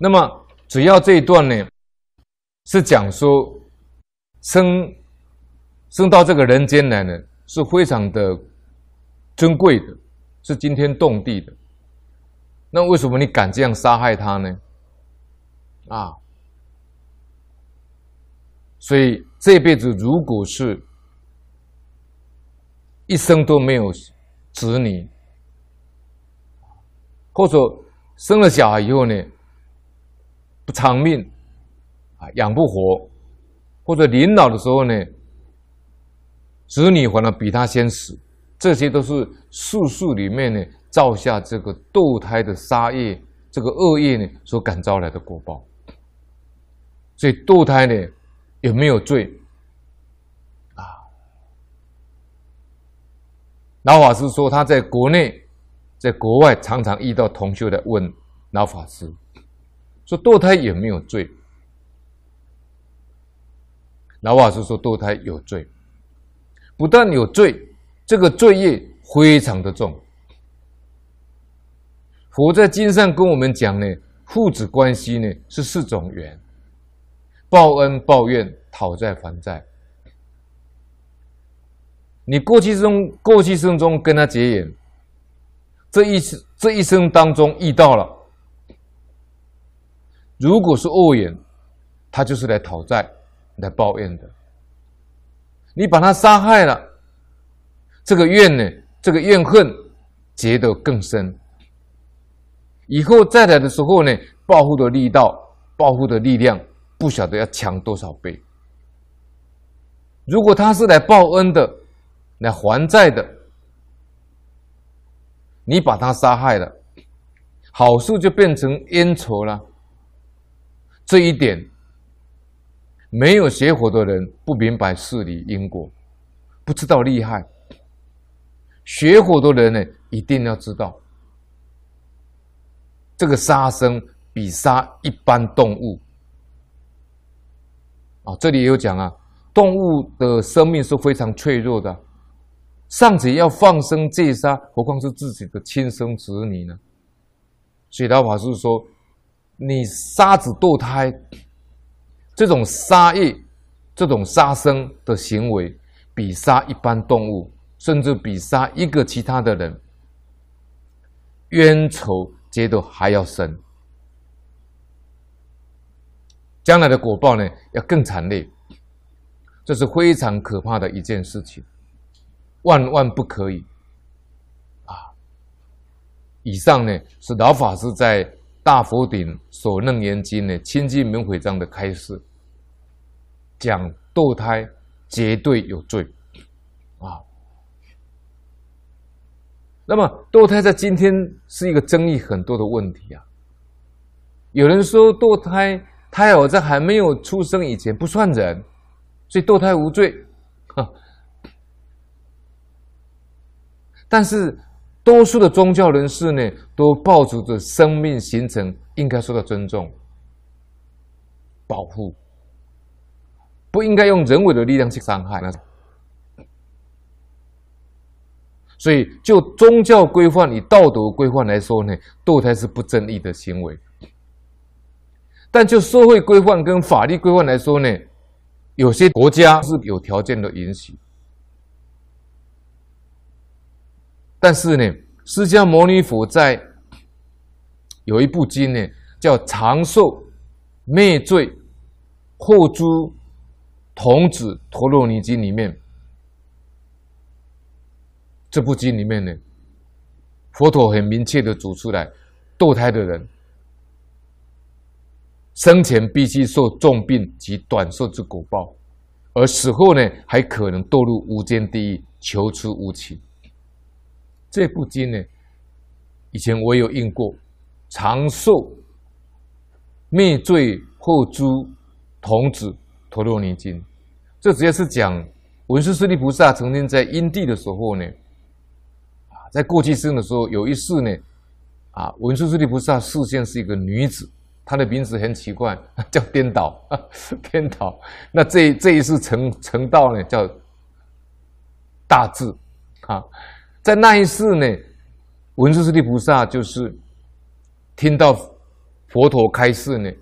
那么主要这一段呢，是讲说生生到这个人间来呢，是非常的尊贵的，是惊天动地的。那为什么你敢这样杀害他呢？啊，所以这辈子如果是一生都没有子女，或者生了小孩以后呢，不长命啊，养不活，或者临老的时候呢，子女反而比他先死，这些都是素素里面呢。造下这个堕胎的杀业，这个恶业呢，所感召来的果报。所以堕胎呢，有没有罪？啊，老法师说他在国内、在国外常常遇到同修来问老法师，说堕胎有没有罪？老法师说堕胎有罪，不但有罪，这个罪业非常的重。佛在经上跟我们讲呢，父子关系呢是四种缘：报恩、报怨、讨债、还债。你过去生过去生中跟他结缘，这一这一生当中遇到了，如果是恶缘，他就是来讨债、来报怨的。你把他杀害了，这个怨呢，这个怨恨结得更深。以后再来的时候呢，报复的力道、报复的力量，不晓得要强多少倍。如果他是来报恩的、来还债的，你把他杀害了，好事就变成冤仇了。这一点，没有学佛的人不明白事理因果，不知道厉害。学佛的人呢，一定要知道。这个杀生比杀一般动物啊，这里也有讲啊，动物的生命是非常脆弱的，尚且要放生戒杀，何况是自己的亲生子女呢？所以老法师说，你杀子堕胎这种杀业、这种杀生的行为，比杀一般动物，甚至比杀一个其他的人冤仇。结的还要深，将来的果报呢，要更惨烈，这是非常可怕的一件事情，万万不可以啊！以上呢是老法师在《大佛顶所楞严经》的清净明慧章的开示，讲堕胎绝对有罪啊。那么堕胎在今天是一个争议很多的问题啊。有人说堕胎胎儿在还没有出生以前不算人，所以堕胎无罪。但是多数的宗教人士呢，都抱着着生命形成应该受到尊重、保护，不应该用人为的力量去伤害那种。所以，就宗教规范与道德规范来说呢，堕胎是不正义的行为。但就社会规范跟法律规范来说呢，有些国家是有条件的允许。但是呢，释迦牟尼佛在有一部经呢，叫《长寿灭罪后诸童子陀罗尼经》里面。这部经里面呢，佛陀很明确的指出来，堕胎的人生前必须受重病及短寿之果报，而死后呢，还可能堕入无间地狱，求出无期。这部经呢，以前我有印过，《长寿灭罪后诸童子陀罗尼经》，这主要是讲文殊师利菩萨曾经在因地的时候呢。啊在过去生的时候，有一世呢，啊，文殊师利菩萨视线是一个女子，她的名字很奇怪，叫颠倒，颠倒。那这这一世成成道呢，叫大智，啊，在那一世呢，文殊师利菩萨就是听到佛陀开示呢，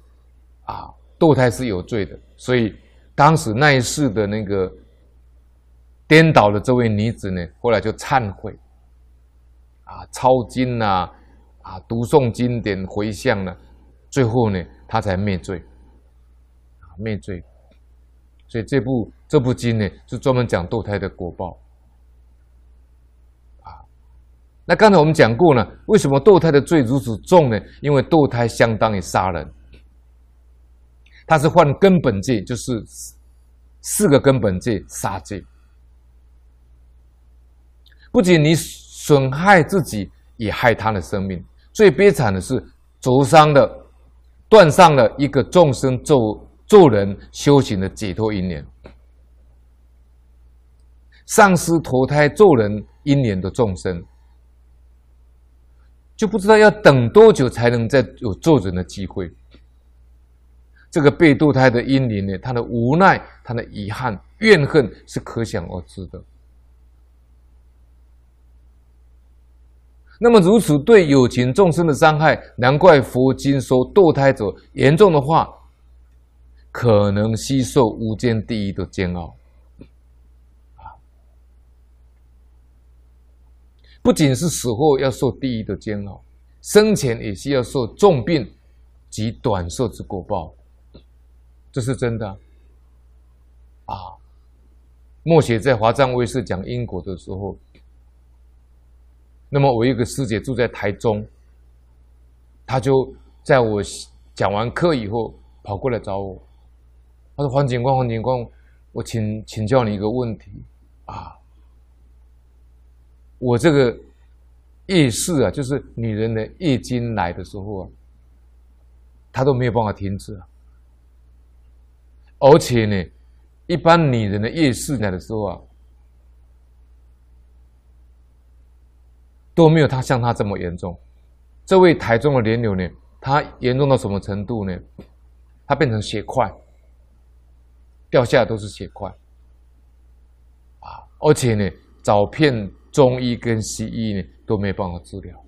啊，堕胎是有罪的，所以当时那一世的那个颠倒的这位女子呢，后来就忏悔，啊，抄经呐、啊，读诵经典回向呢，最后呢，她才灭罪，啊，灭罪。所以这部这部经呢，是专门讲堕胎的果报。那刚才我们讲过呢，为什么堕胎的罪如此重呢？因为堕胎相当于杀人，它是犯根本罪，就是四个根本罪杀戒。不仅你损害自己，也害他的生命。最悲惨的是，灼伤了、断上了一个众生做做人修行的解脱因缘，丧失投胎做人因缘的众生。就不知道要等多久才能再有做人的机会。这个被堕胎的婴灵呢，他的无奈、他的遗憾、怨恨是可想而知的。那么如此对有情众生的伤害，难怪佛经说堕胎者严重的话，可能吸受无间地狱的煎熬。不仅是死后要受地狱的煎熬，生前也需要受重病及短寿之果报，这是真的啊！末学在华藏卫视讲因果的时候，那么我一个师姐住在台中，她就在我讲完课以后跑过来找我，她说：“黄警官，黄警官，我请请教你一个问题啊。”我这个夜视啊，就是女人的月经来的时候啊，她都没有办法停止啊。而且呢，一般女人的夜事来的时候啊，都没有她像她这么严重。这位台中的莲友呢，她严重到什么程度呢？她变成血块，掉下来都是血块啊！而且呢，找片。中医跟西医呢都没办法治疗，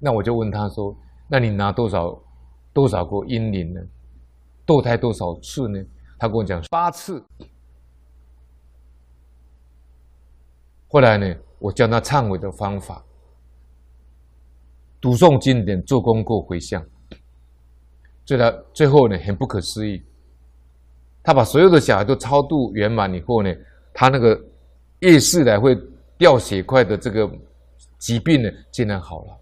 那我就问他说：“那你拿多少多少个阴灵呢？堕胎多少次呢？”他跟我讲八次。后来呢，我教他忏悔的方法，读诵经典、做功课、回向。最他最后呢，很不可思议，他把所有的小孩都超度圆满以后呢，他那个。夜视来会掉血块的这个疾病呢，竟然好了。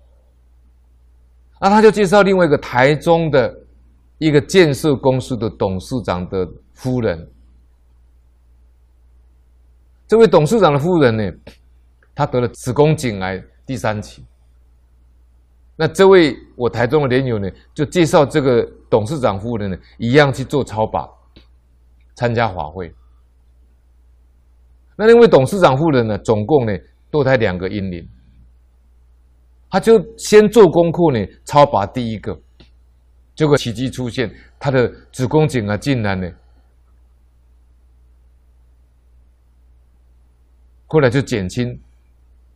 那他就介绍另外一个台中的一个建设公司的董事长的夫人。这位董事长的夫人呢，她得了子宫颈癌第三期。那这位我台中的莲友呢，就介绍这个董事长夫人呢，一样去做超拔，参加法会。那那位董事长夫人呢，总共呢堕胎两个婴灵，他就先做功课呢，超拔第一个，结果奇迹出现，他的子宫颈啊竟然呢，后来就减轻，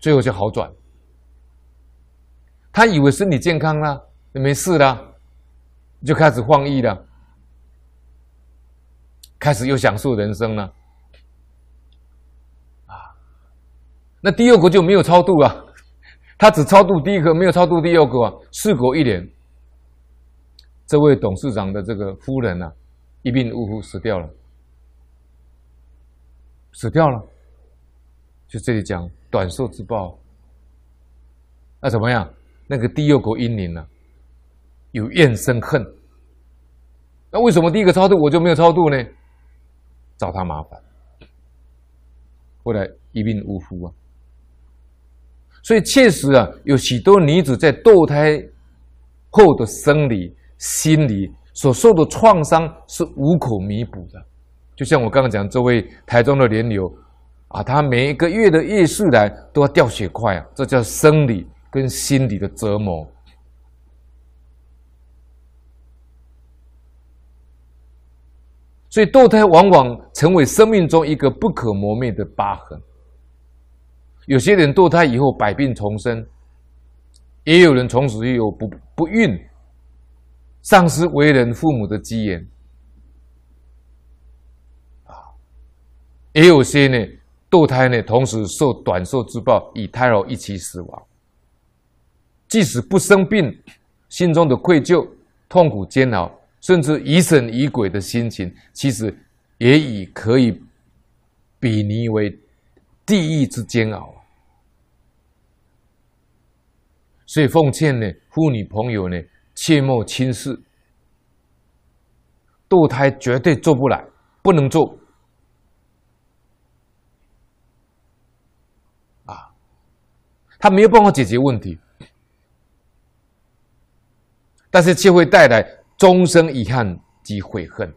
最后就好转。他以为身体健康了，没事了，就开始放逸了，开始又享受人生了。那第二个就没有超度啊，他只超度第一个，没有超度第二个啊。事隔一年，这位董事长的这个夫人啊，一命呜呼死掉了，死掉了。就这里讲短寿之报，那怎么样？那个第二个婴灵呢，有怨生恨。那为什么第一个超度我就没有超度呢？找他麻烦，后来一命呜呼啊。所以确实啊，有许多女子在堕胎后的生理、心理所受的创伤是无可弥补的。就像我刚刚讲，这位台中的莲友啊，她每一个月的月事来都要掉血块啊，这叫生理跟心理的折磨。所以堕胎往往成为生命中一个不可磨灭的疤痕。有些人堕胎以后百病丛生，也有人从此有不不孕，丧失为人父母的基因，啊，也有些呢堕胎呢，同时受短寿之报，与胎儿一起死亡。即使不生病，心中的愧疚、痛苦、煎熬，甚至疑神疑鬼的心情，其实也已可以比拟为地狱之煎熬。所以奉劝呢，妇女朋友呢，切莫轻视，堕胎绝对做不来，不能做。啊，他没有办法解决问题，但是却会带来终生遗憾及悔恨。